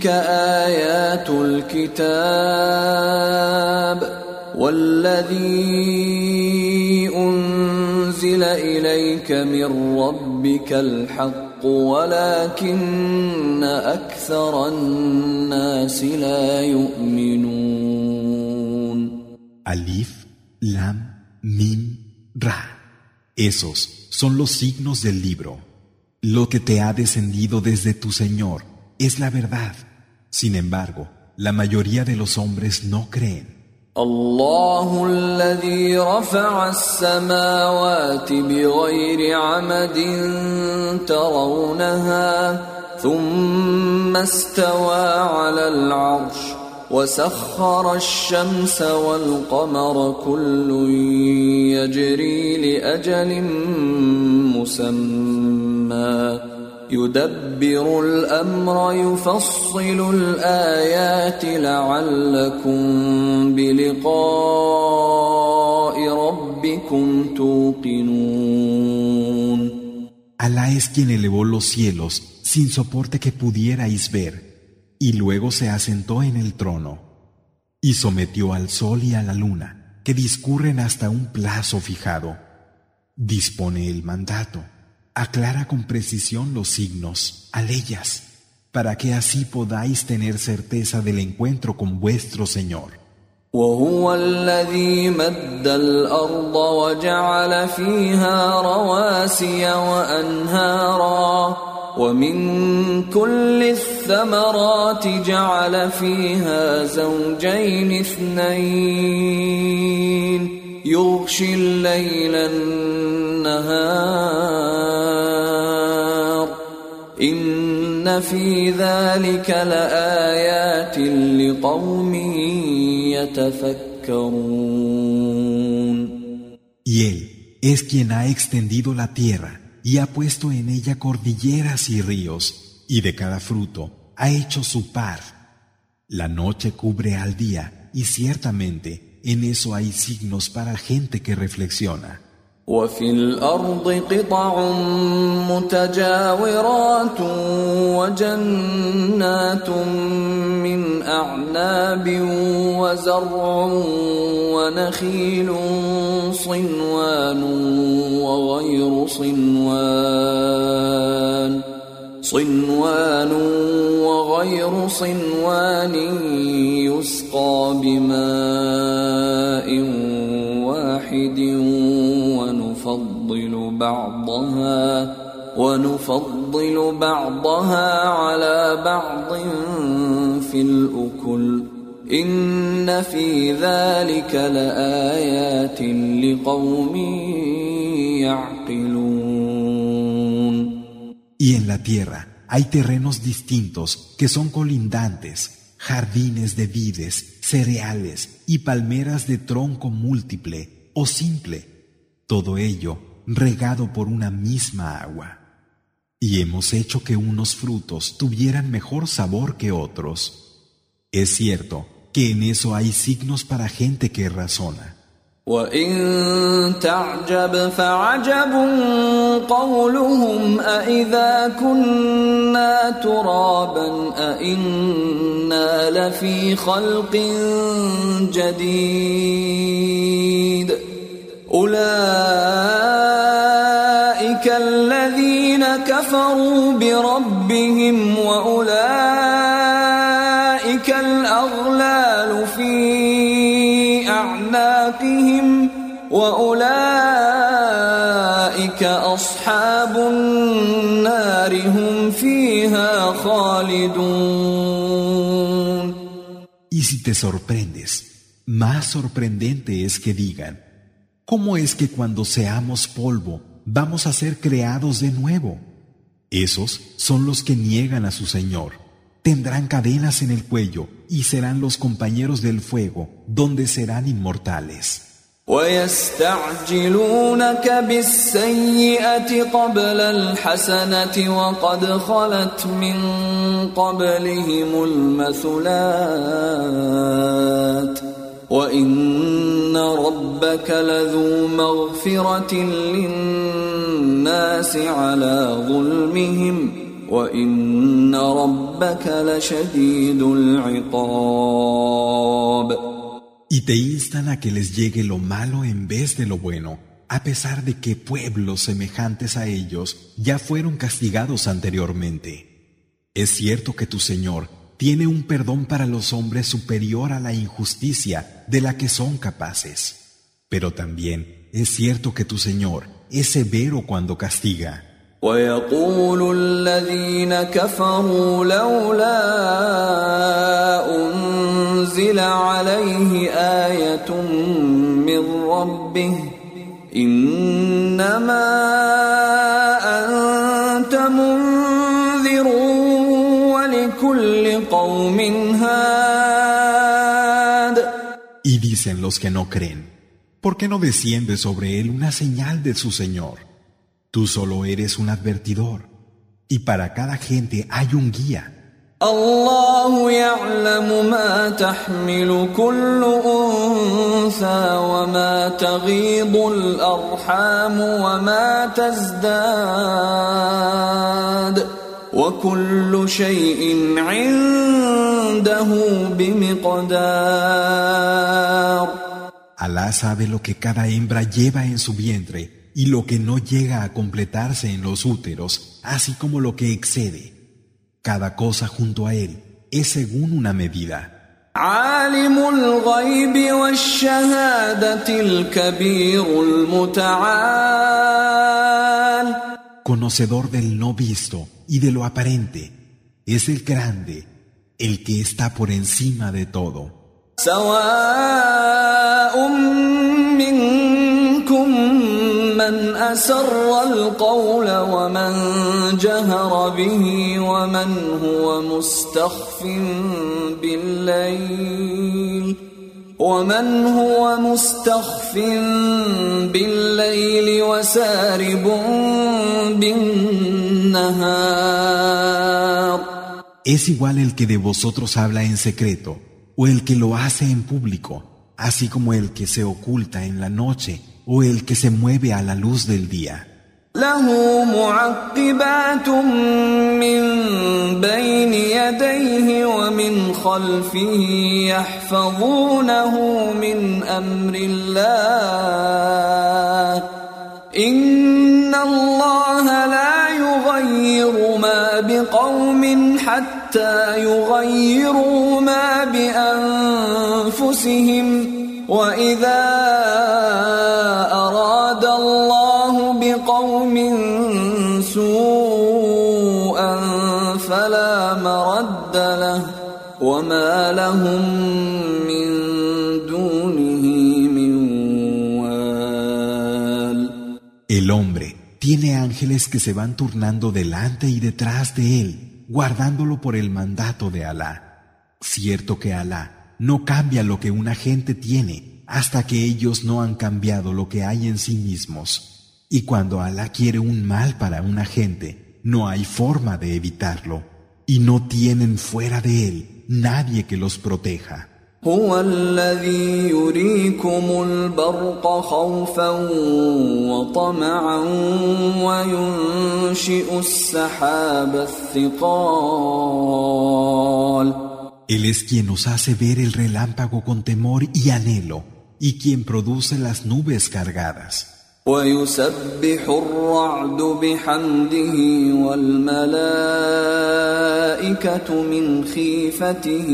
تلك آيات الكتاب والذي أنزل إليك من ربك الحق ولكن أكثر الناس لا يؤمنون Alif, Lam, Mim, Ra. Esos son los signos del libro. Lo que te ha descendido desde tu Señor es la verdad. Sin embargo, la mayoría de los hombres no creen. الله الذي رفع السماوات بغير عمد ترونها ثم استوى على العرش وسخر الشمس والقمر كل يجري لاجل مسمى يدبر الامر يفصل الايات لعلكم بلقاء ربكم توقنون Alá es quien elevó los cielos sin soporte que pudierais ver, y luego se asentó en el trono, y sometió al sol y a la luna, que discurren hasta un plazo fijado. Dispone el mandato, aclara con precisión los signos, a leyes, para que así podáis tener certeza del encuentro con vuestro Señor. وهو الذي مد الارض وجعل فيها رواسي وانهارا ومن كل الثمرات جعل فيها زوجين اثنين يغشي الليل النهار ان في ذلك لايات لقوم يتفكرون Y Él es quien ha extendido la tierra y ha puesto en ella cordilleras y ríos, y de cada fruto ha hecho su par. La noche cubre al día, y ciertamente en eso hay signos para gente que reflexiona. وفي الأرض قطع متجاورات وجنات من أعناب وزرع ونخيل صنوان وغير صنوان صنوان وغير صنوان يسقى بماء بعضها ونفضل بعضها على بعض في الأكل إن في ذلك لآيات لقوم يعقلون Y en la tierra hay terrenos distintos que son colindantes, jardines de vides, cereales y palmeras de tronco múltiple o simple, todo ello regado por una misma agua. Y hemos hecho que unos frutos tuvieran mejor sabor que otros. Es cierto que en eso hay signos para gente que razona. وإن تعجب فعجب قولهم أإذا كنا ترابا أإنا لفي خلق جديد أولئك كفروا بربهم وأولئك الأغلال في أعناقهم وأولئك أصحاب النار هم فيها خالدون Y si te sorprendes, más sorprendente es que digan, ¿cómo es que cuando seamos polvo vamos a ser creados de nuevo. Esos son los que niegan a su Señor. Tendrán cadenas en el cuello y serán los compañeros del fuego, donde serán inmortales. ويستعجلونك بالسيئة قبل الحسنة وقد خلت من قبلهم المثلات وإن ربك لذو مغفرة للناس على ظلمهم وإن ربك لشديد العقاب Y te instan a que les llegue lo malo en vez de lo bueno, a pesar de que pueblos semejantes a ellos ya fueron castigados anteriormente. Es cierto que tu Señor tiene un perdón para los hombres superior a la injusticia de la que son capaces. Pero también es cierto que tu Señor es severo cuando castiga. أنزل عليه آية من ربه إنما dicen los que no creen, ¿por qué no desciende sobre él una señal de su Señor? Tú solo eres un advertidor, y para cada gente hay un guía. الله يعلم ما تحمل كل انثى وما تغيض الارحام وما تزداد وكل شيء عنده بمقدار Alá sabe lo que cada hembra lleva en su vientre y lo que no llega a completarse en los úteros, así como lo que excede. Cada cosa junto a él es según una medida. Conocedor del no visto y de lo aparente, es el grande, el que está por encima de todo. من أسر القول ومن جهر به ومن هو مستخف بالليل ومن هو مستخف بالليل وسارب بالنهار Es igual el que de vosotros habla en secreto o el que lo hace en público, así como el que se oculta en la noche o el que se mueve a la luz del día. له معقبات من بين يديه ومن خلفه يحفظونه من أمر الله. إن الله لا يغير ما بقوم حتى يغيروا ما بأنفسهم. وإذا tiene ángeles que se van turnando delante y detrás de él, guardándolo por el mandato de Alá. Cierto que Alá no cambia lo que una gente tiene hasta que ellos no han cambiado lo que hay en sí mismos. Y cuando Alá quiere un mal para una gente, no hay forma de evitarlo. Y no tienen fuera de él nadie que los proteja. هو الذي يريكم البرق خوفا وطمعا وينشئ السحاب الثقال Él es quien nos hace ver el relámpago con temor y anhelo y quien produce las nubes cargadas. ويسبح الرعد بحمده والملائكة من خيفته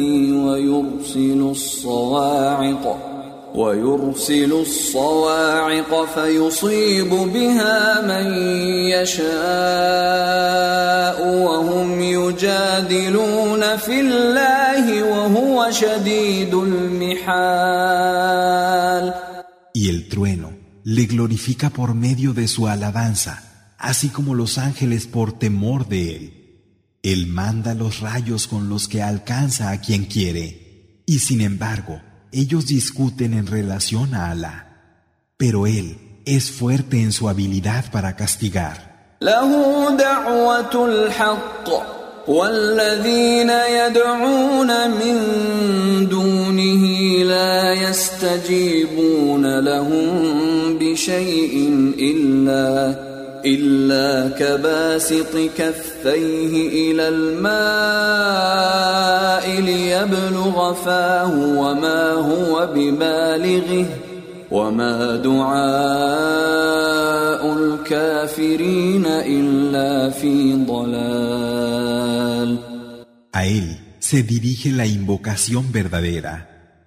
ويرسل الصواعق ويرسل الصواعق فيصيب بها من يشاء وهم يجادلون في الله وهو شديد المحال. Y el trueno le glorifica por medio de su alabanza, así como los ángeles por temor de él. Él manda los rayos con los que alcanza a quien quiere, y sin embargo, ellos discuten en relación a Alá. Pero él es fuerte en su habilidad para castigar. والذين يدعون من دونه لا يستجيبون لهم بشيء إلا إلا كباسط كفيه إلى الماء ليبلغ فاه وما هو ببالغه وما دعاء الكافرين إلا في ضلال A él se dirige la invocación verdadera.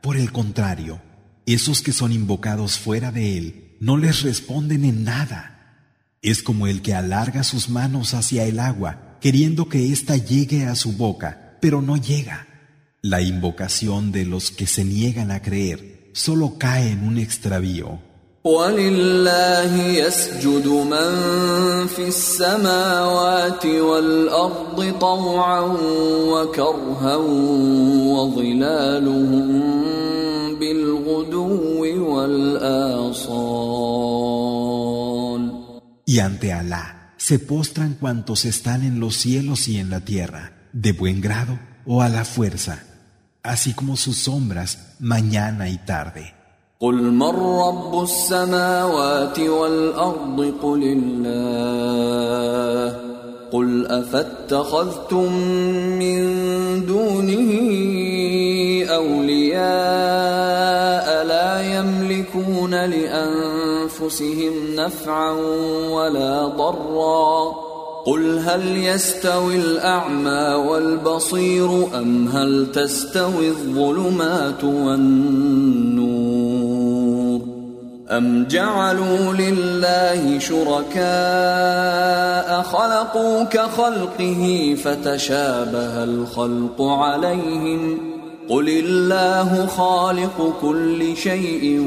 Por el contrario, esos que son invocados fuera de él no les responden en nada. Es como el que alarga sus manos hacia el agua, queriendo que ésta llegue a su boca, pero no llega. La invocación de los que se niegan a creer solo cae en un extravío. ولله يسجد من في السماوات والأرض طوعا وكرها وظلالهم بالغدو والآصال Y ante Alá se postran cuantos están en los cielos y en la tierra, de buen grado o a la fuerza, así como sus sombras mañana y tarde. قل من رب السماوات والأرض قل الله قل أفاتخذتم من دونه أولياء لا يملكون لأنفسهم نفعا ولا ضرا قل هل يستوي الأعمى والبصير أم هل تستوي الظلمات والنور أم جعلوا لله شركاء خلقوا كخلقه فتشابه الخلق عليهم قل الله خالق كل شيء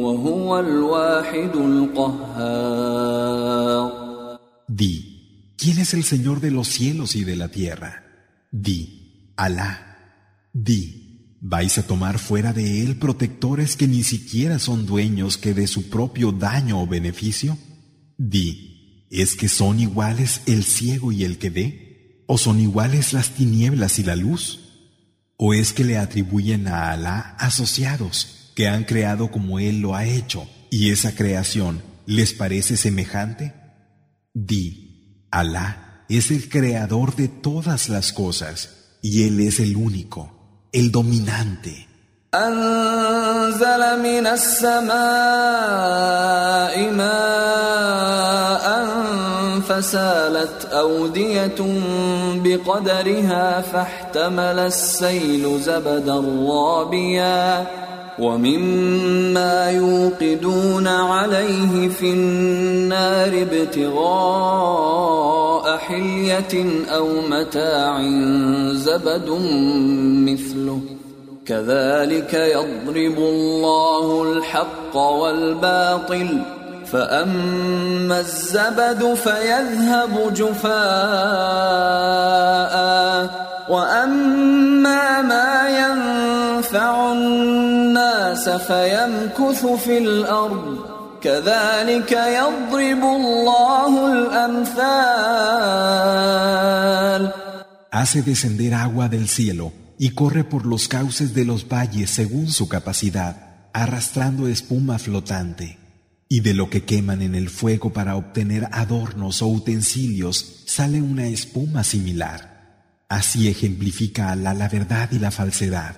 وهو الواحد القهار Di, ¿quién es el Señor de los cielos y de la tierra? Di, Alá. Di, ¿Vais a tomar fuera de él protectores que ni siquiera son dueños que de su propio daño o beneficio? Di, ¿es que son iguales el ciego y el que ve? ¿O son iguales las tinieblas y la luz? ¿O es que le atribuyen a Alá asociados que han creado como Él lo ha hecho y esa creación les parece semejante? Di, Alá es el creador de todas las cosas y Él es el único. el dominante. فسالت أودية بقدرها فاحتمل السيل زبدا رابيا ومما يوقدون عليه في النار ابتغاء حلية أو متاع زبد مثله. كذلك يضرب الله الحق والباطل فأما الزبد فيذهب جفاء وأما ما ينفع الناس فيمكث في الأرض كذلك يضرب الله الأمثال Hace descender agua del cielo y corre por los cauces de los valles según su capacidad, arrastrando espuma flotante. Y de lo que queman en el fuego para obtener adornos o utensilios sale una espuma similar. Así ejemplifica Alá la verdad y la falsedad.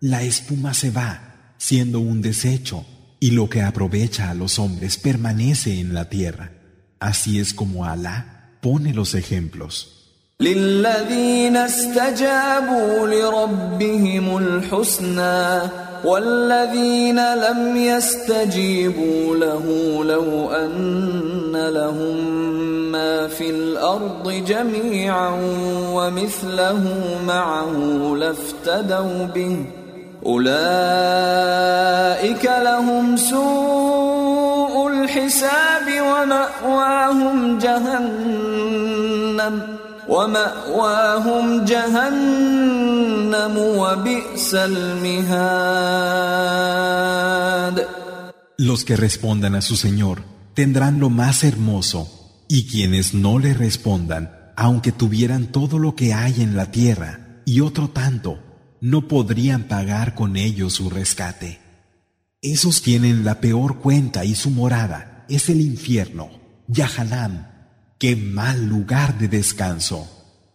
La espuma se va, siendo un desecho, y lo que aprovecha a los hombres permanece en la tierra. Así es como Alá pone los ejemplos. والذين لم يستجيبوا له لو أن لهم ما في الأرض جميعا ومثله معه لافتدوا به أولئك لهم سوء الحساب ومأواهم جهنم ومأواهم جهنم وبئس المهاد Los que respondan a su Señor tendrán lo más hermoso y quienes no le respondan, aunque tuvieran todo lo que hay en la tierra y otro tanto, no podrían pagar con ellos su rescate. Esos tienen la peor cuenta y su morada es el infierno, Yahanam, qué mal lugar de descanso.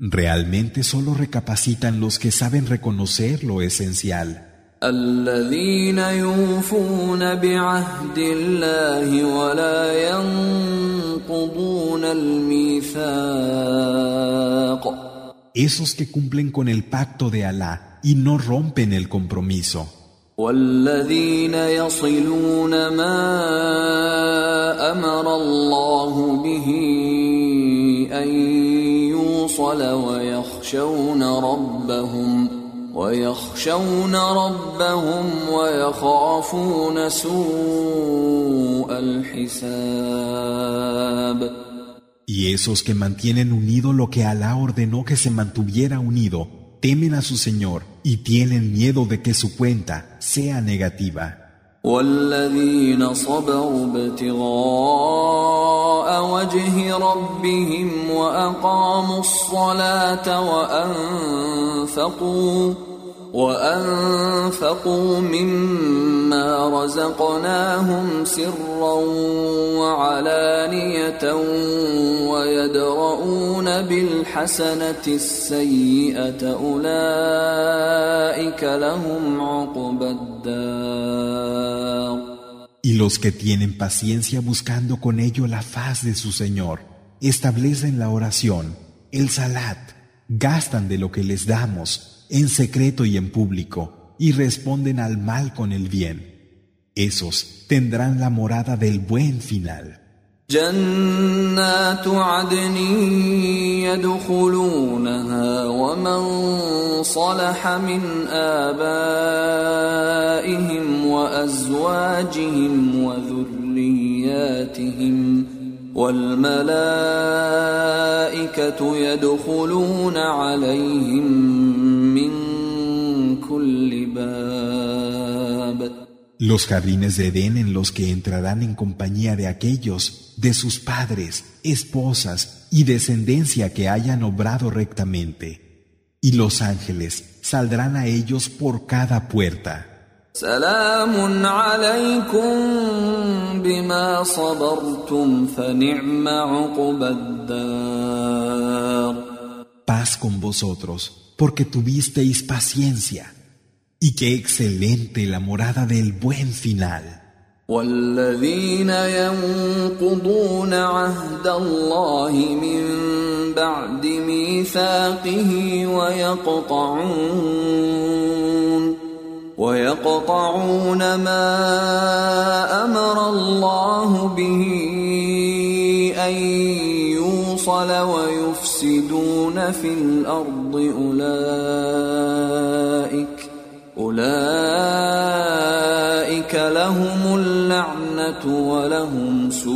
Realmente solo recapacitan los que saben reconocer lo esencial. Esos que cumplen con el pacto de Alá y no rompen el compromiso. والذين يصلون ما امر الله به ان يوصل ويخشون ربهم ويخشون ربهم ويخافون سوء الحساب Y esos que mantienen unido lo que Alá ordenó que se mantuviera unido temen a su Señor y tienen miedo de que su cuenta sea negativa. والذين صبروا ابتغاء وجه ربهم وأقاموا الصلاة وأنفقوا وأنفقوا مما رزقناهم سرا وعلانية ويدرؤون بالحسنة السيئة أولئك لهم عقبى الدار Y los que tienen paciencia buscando con ello la faz de su Señor, establecen la oración, el salat, gastan de lo que les damos, en secreto y en público, y responden al mal con el bien. Esos tendrán la morada del buen final. جنات عدن يدخلونها ومن صلح من آبائهم وأزواجهم وذرياتهم والملائكة يدخلون عليهم Los jardines de Edén en los que entrarán en compañía de aquellos, de sus padres, esposas y descendencia que hayan obrado rectamente. Y los ángeles saldrán a ellos por cada puerta. Paz con vosotros, porque tuvisteis paciencia. Y qué excelente la morada del buen final. والذين ينقضون عهد الله من بعد ميثاقه ويقطعون ويقطعون ما أمر الله به أن يوصل ويفسدون في الأرض أولئك أولئك لهم اللعنة ولهم سوء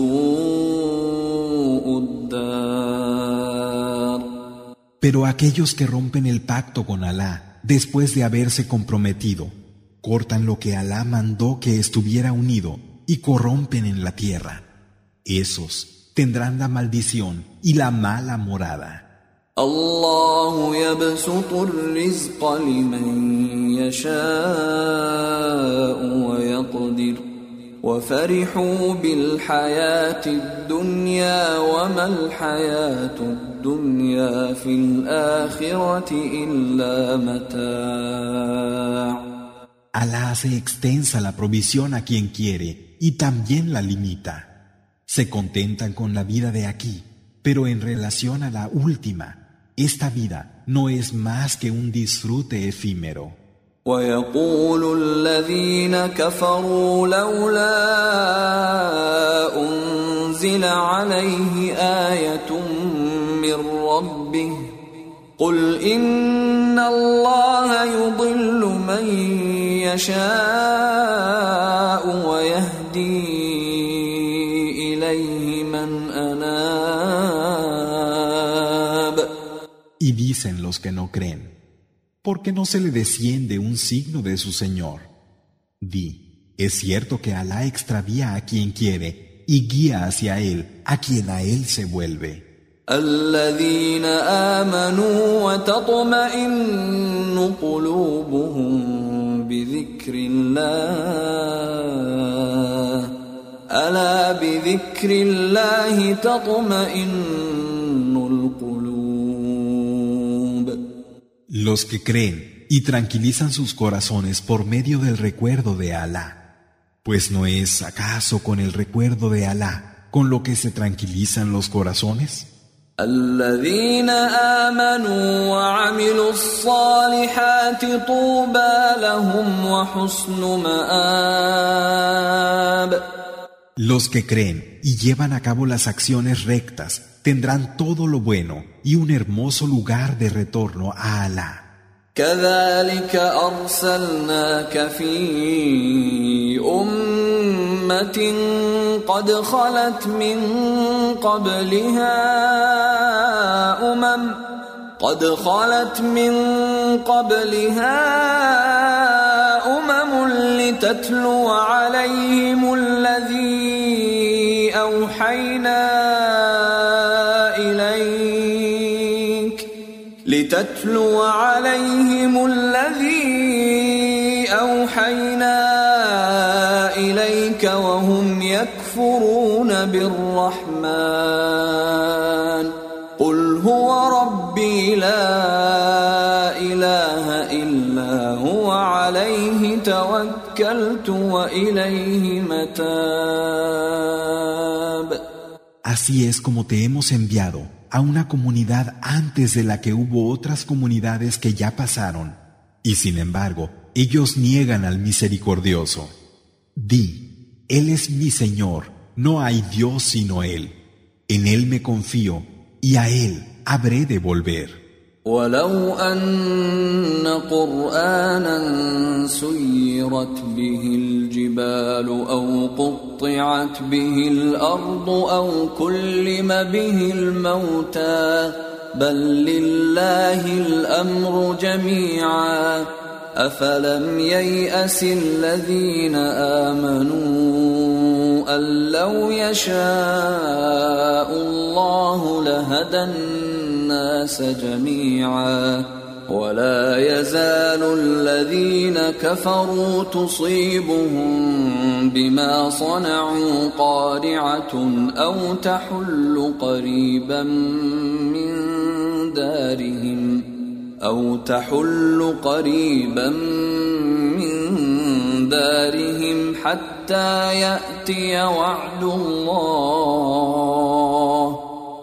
الدار. Pero aquellos que rompen el pacto con Allah después de haberse comprometido cortan lo que Alá mandó que estuviera unido y corrompen en la tierra. Esos tendrán la maldición y la mala morada. الله يبسط الرزق لمن يشاء ويقدر وفرحوا بالحياة الدنيا وما الحياة الدنيا في الآخرة إلا متاع Alá hace extensa la provisión a quien quiere y también la limita. Se contentan con la vida de aquí Pero en relación a la última, esta vida no es más que un disfrute efímero. ويقول الذين كفروا لولا أنزل عليه آية من ربه قل إن الله يضل من يشاء ويهدي إليه من أناب Y dicen los que no creen, ¿por qué no se le desciende un signo de su Señor? Di, es cierto que Alá extravía a quien quiere y guía hacia él a quien a él se vuelve. الذين آمنوا وتطمئن قلوبهم بذكر الله ألا بذكر الله تطمئن القلوب Los que creen y tranquilizan sus corazones por medio del recuerdo de Alá. Pues no es acaso con el recuerdo de Alá con lo que se tranquilizan los corazones? الذين آمنوا وعملوا الصالحات طوبى لهم وحسن مآب Los que creen y llevan a cabo las acciones rectas tendrán todo lo bueno y un hermoso lugar de retorno a Alá. كذلك أرسلناك في أمة قد خلت من قبلها أمم قد خلت من قبلها أمم لتتلو عليهم الذي أوحينا إليك لتتلو عليهم الذي إليك وهم يكفرون بالرحمن قل هو ربي لا إله إلا هو عليه توكلت وإليه متاب Así es como te hemos enviado a una comunidad antes de la que hubo otras comunidades que ya pasaron, y sin embargo, ellos niegan al misericordioso. Di, Él es mi Señor, no hay Dios sino Él. En Él me confío, y a Él habré de volver. ولو أن قرآنا سيرت به الجبال أو قطعت به الأرض أو كلم به الموتى بل لله الأمر جميعا أفلم ييأس الذين آمنوا أن لو يشاء الله لهدى الناس جميعا ولا يزال الذين كفروا تصيبهم بما صنعوا قارعة أو تحل قريبا من دارهم أو تحل قريبا من دارهم حتى يأتي وعد الله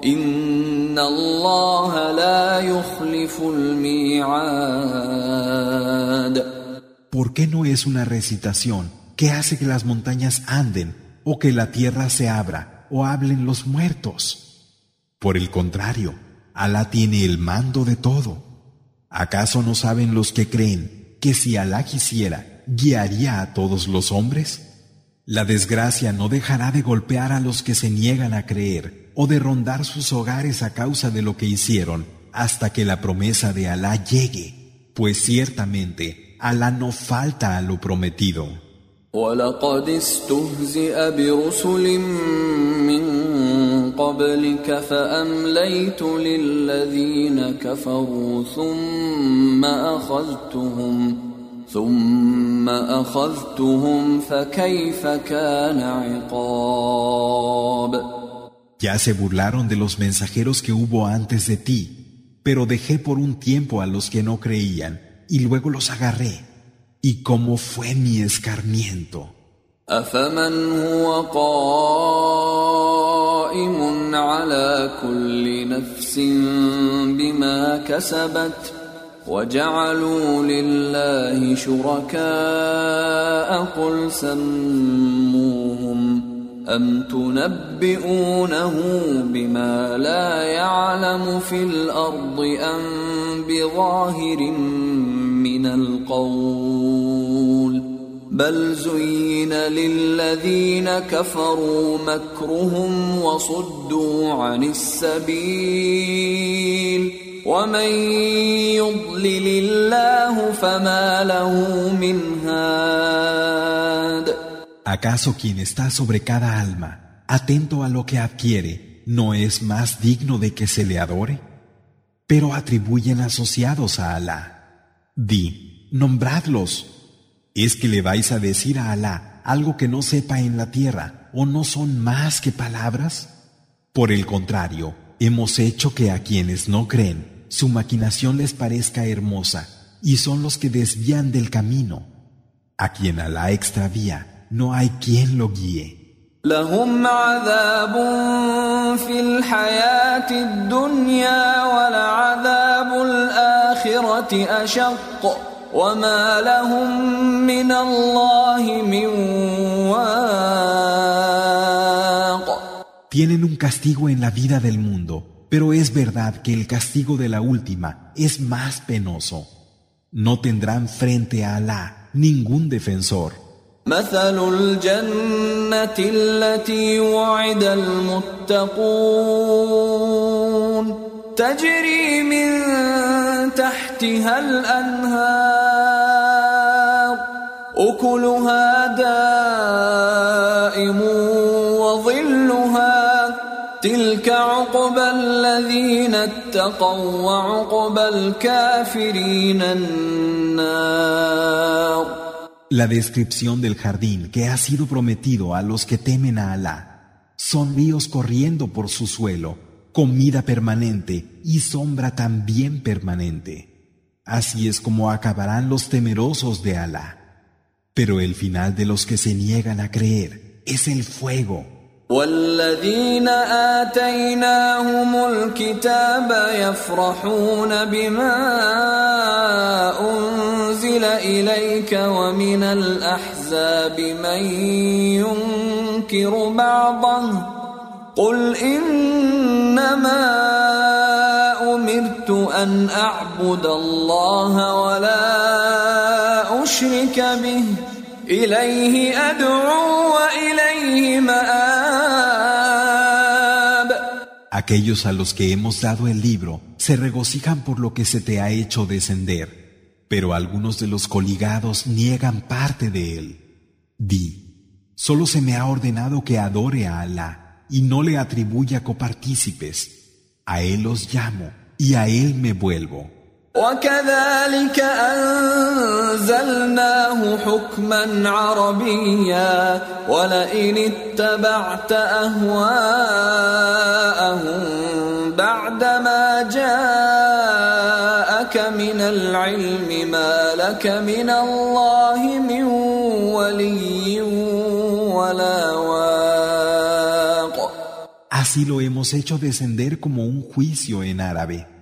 إن الله لا يخلف الميعاد ¿Por qué no es una recitación que hace que las montañas anden, o que la tierra se abra, o hablen los muertos? Por el contrario, Alá tiene el mando de todo. ¿Acaso no saben los que creen que si Alá quisiera, guiaría a todos los hombres? La desgracia no dejará de golpear a los que se niegan a creer o de rondar sus hogares a causa de lo que hicieron hasta que la promesa de Alá llegue, pues ciertamente Alá no falta a lo prometido. ولقد استهزئ برسل من قبلك فأمليت للذين كفروا ثم أخذتهم ثم أخذتهم فكيف كان عقاب Ya se burlaron de los mensajeros que hubo antes de ti, pero dejé por un tiempo a los que no creían y luego los agarré. ¿Y cómo fue mi escarmiento? أفمن هو قائم على كل نفس بما كسبت وجعلوا لله شركاء قل سموهم أم تنبئونه بما لا يعلم في الأرض أم بظاهر من القول بل زين للذين كفروا مكرهم وصدوا عن السبيل ومن يضلل الله فما له من هاد ¿Acaso quien está sobre cada alma, atento a lo que adquiere, no es más digno de que se le adore? Pero atribuyen asociados a Alá. Di, nombradlos. ¿Es que le vais a decir a Alá algo que no sepa en la tierra o no son más que palabras? Por el contrario, hemos hecho que a quienes no creen, su maquinación les parezca hermosa y son los que desvían del camino. A quien Alá extravía, no hay quien lo guíe. لهم عذاب في الحياة الدنيا ولعذاب الآخرة أشق وما لهم من الله من واق Tienen un castigo en la vida del mundo, pero es verdad que el castigo de la última es más penoso. No tendrán frente a Alá ningún defensor. مثل الجنة التي وعد المتقون تجري من تحتها الأنهار أكلها دائم عقبى الذين اتقوا وعقبى الكافرين النار La descripción del jardín que ha sido prometido a los que temen a Alá son ríos corriendo por su suelo, comida permanente y sombra también permanente. Así es como acabarán los temerosos de Alá. Pero el final de los que se niegan a creer es el fuego. والذين آتيناهم الكتاب يفرحون بما أنزل إليك ومن الأحزاب من ينكر بعضه قل إنما أمرت أن أعبد الله ولا أشرك به إليه أدعو وإليه مآب Aquellos a los que hemos dado el libro se regocijan por lo que se te ha hecho descender, pero algunos de los coligados niegan parte de él. Di, solo se me ha ordenado que adore a Alá y no le atribuya copartícipes. A él los llamo y a él me vuelvo. وكذلك أنزلناه حكما عربيا ولئن اتبعت أهواءهم بعدما جاءك من العلم ما لك من الله من ولي ولا واق Así lo hemos hecho descender como un juicio en árabe.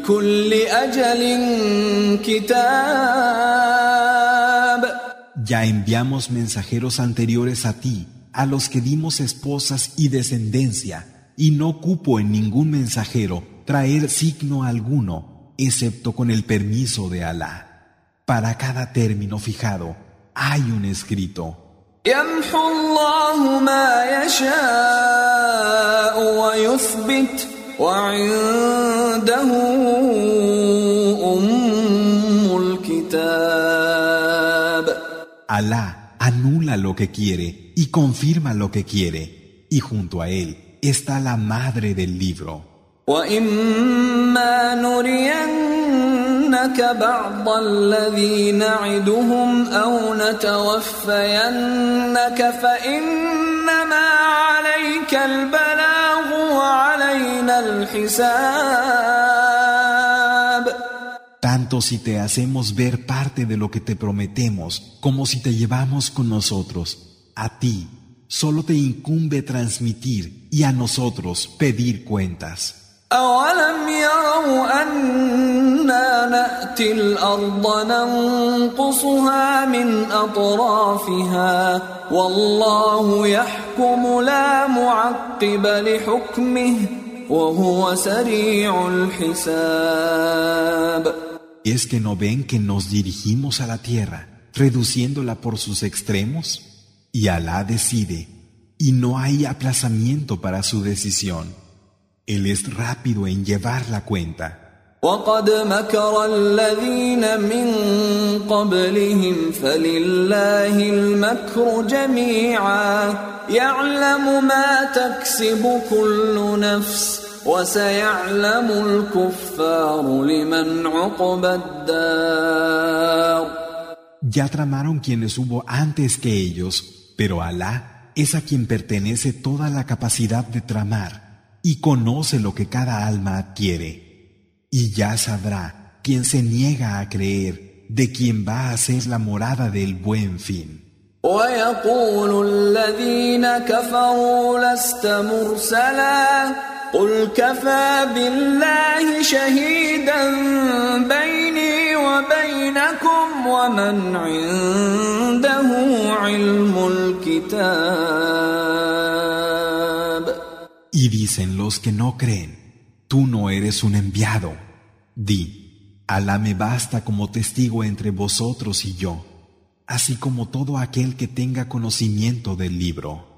لكل أجل كتاب Ya enviamos mensajeros anteriores a ti, a los que dimos esposas y descendencia, y no cupo en ningún mensajero traer signo alguno, excepto con el permiso de Alá. Para cada término fijado hay un escrito. يمحو الله ما يشاء ويثبت وعنده أم الكتاب Alá anula lo que quiere y confirma lo que quiere, y junto a él está la madre del libro. وإما نرينك بعض الذي نعدهم أو نتوفينك فإنما عليك البلاغ وعلينا الحساب Tanto si te hacemos ver parte de lo que te prometemos, como si te llevamos con nosotros, a ti solo te incumbe transmitir y a nosotros pedir cuentas. أولم يروا أنا نأتي الأرض ننقصها من أطرافها والله يحكم لا معقب لحكمه Es que no ven que nos dirigimos a la tierra, reduciéndola por sus extremos? Y Alá decide, y no hay aplazamiento para su decisión. Él es rápido en llevar la cuenta. وقد مكر الذين من قبلهم فلله المكر جميعا يعلم ما تكسب كل نفس وسيعلم الكفار لمن عقبى الدار Ya tramaron quienes hubo antes que ellos, pero Alá es a quien pertenece toda la capacidad de tramar y conoce lo que cada alma adquiere. Y ya sabrá quien se niega a creer de quien va a ser la morada del buen fin. ويقول الذين كفروا لست مرسلا قل كفى بالله شهيدا بيني وبينكم ومن عنده علم الكتاب Y dicen los que no creen, tú no eres un enviado. Di, Alá me basta como testigo entre vosotros y yo, así como todo aquel que tenga conocimiento del libro.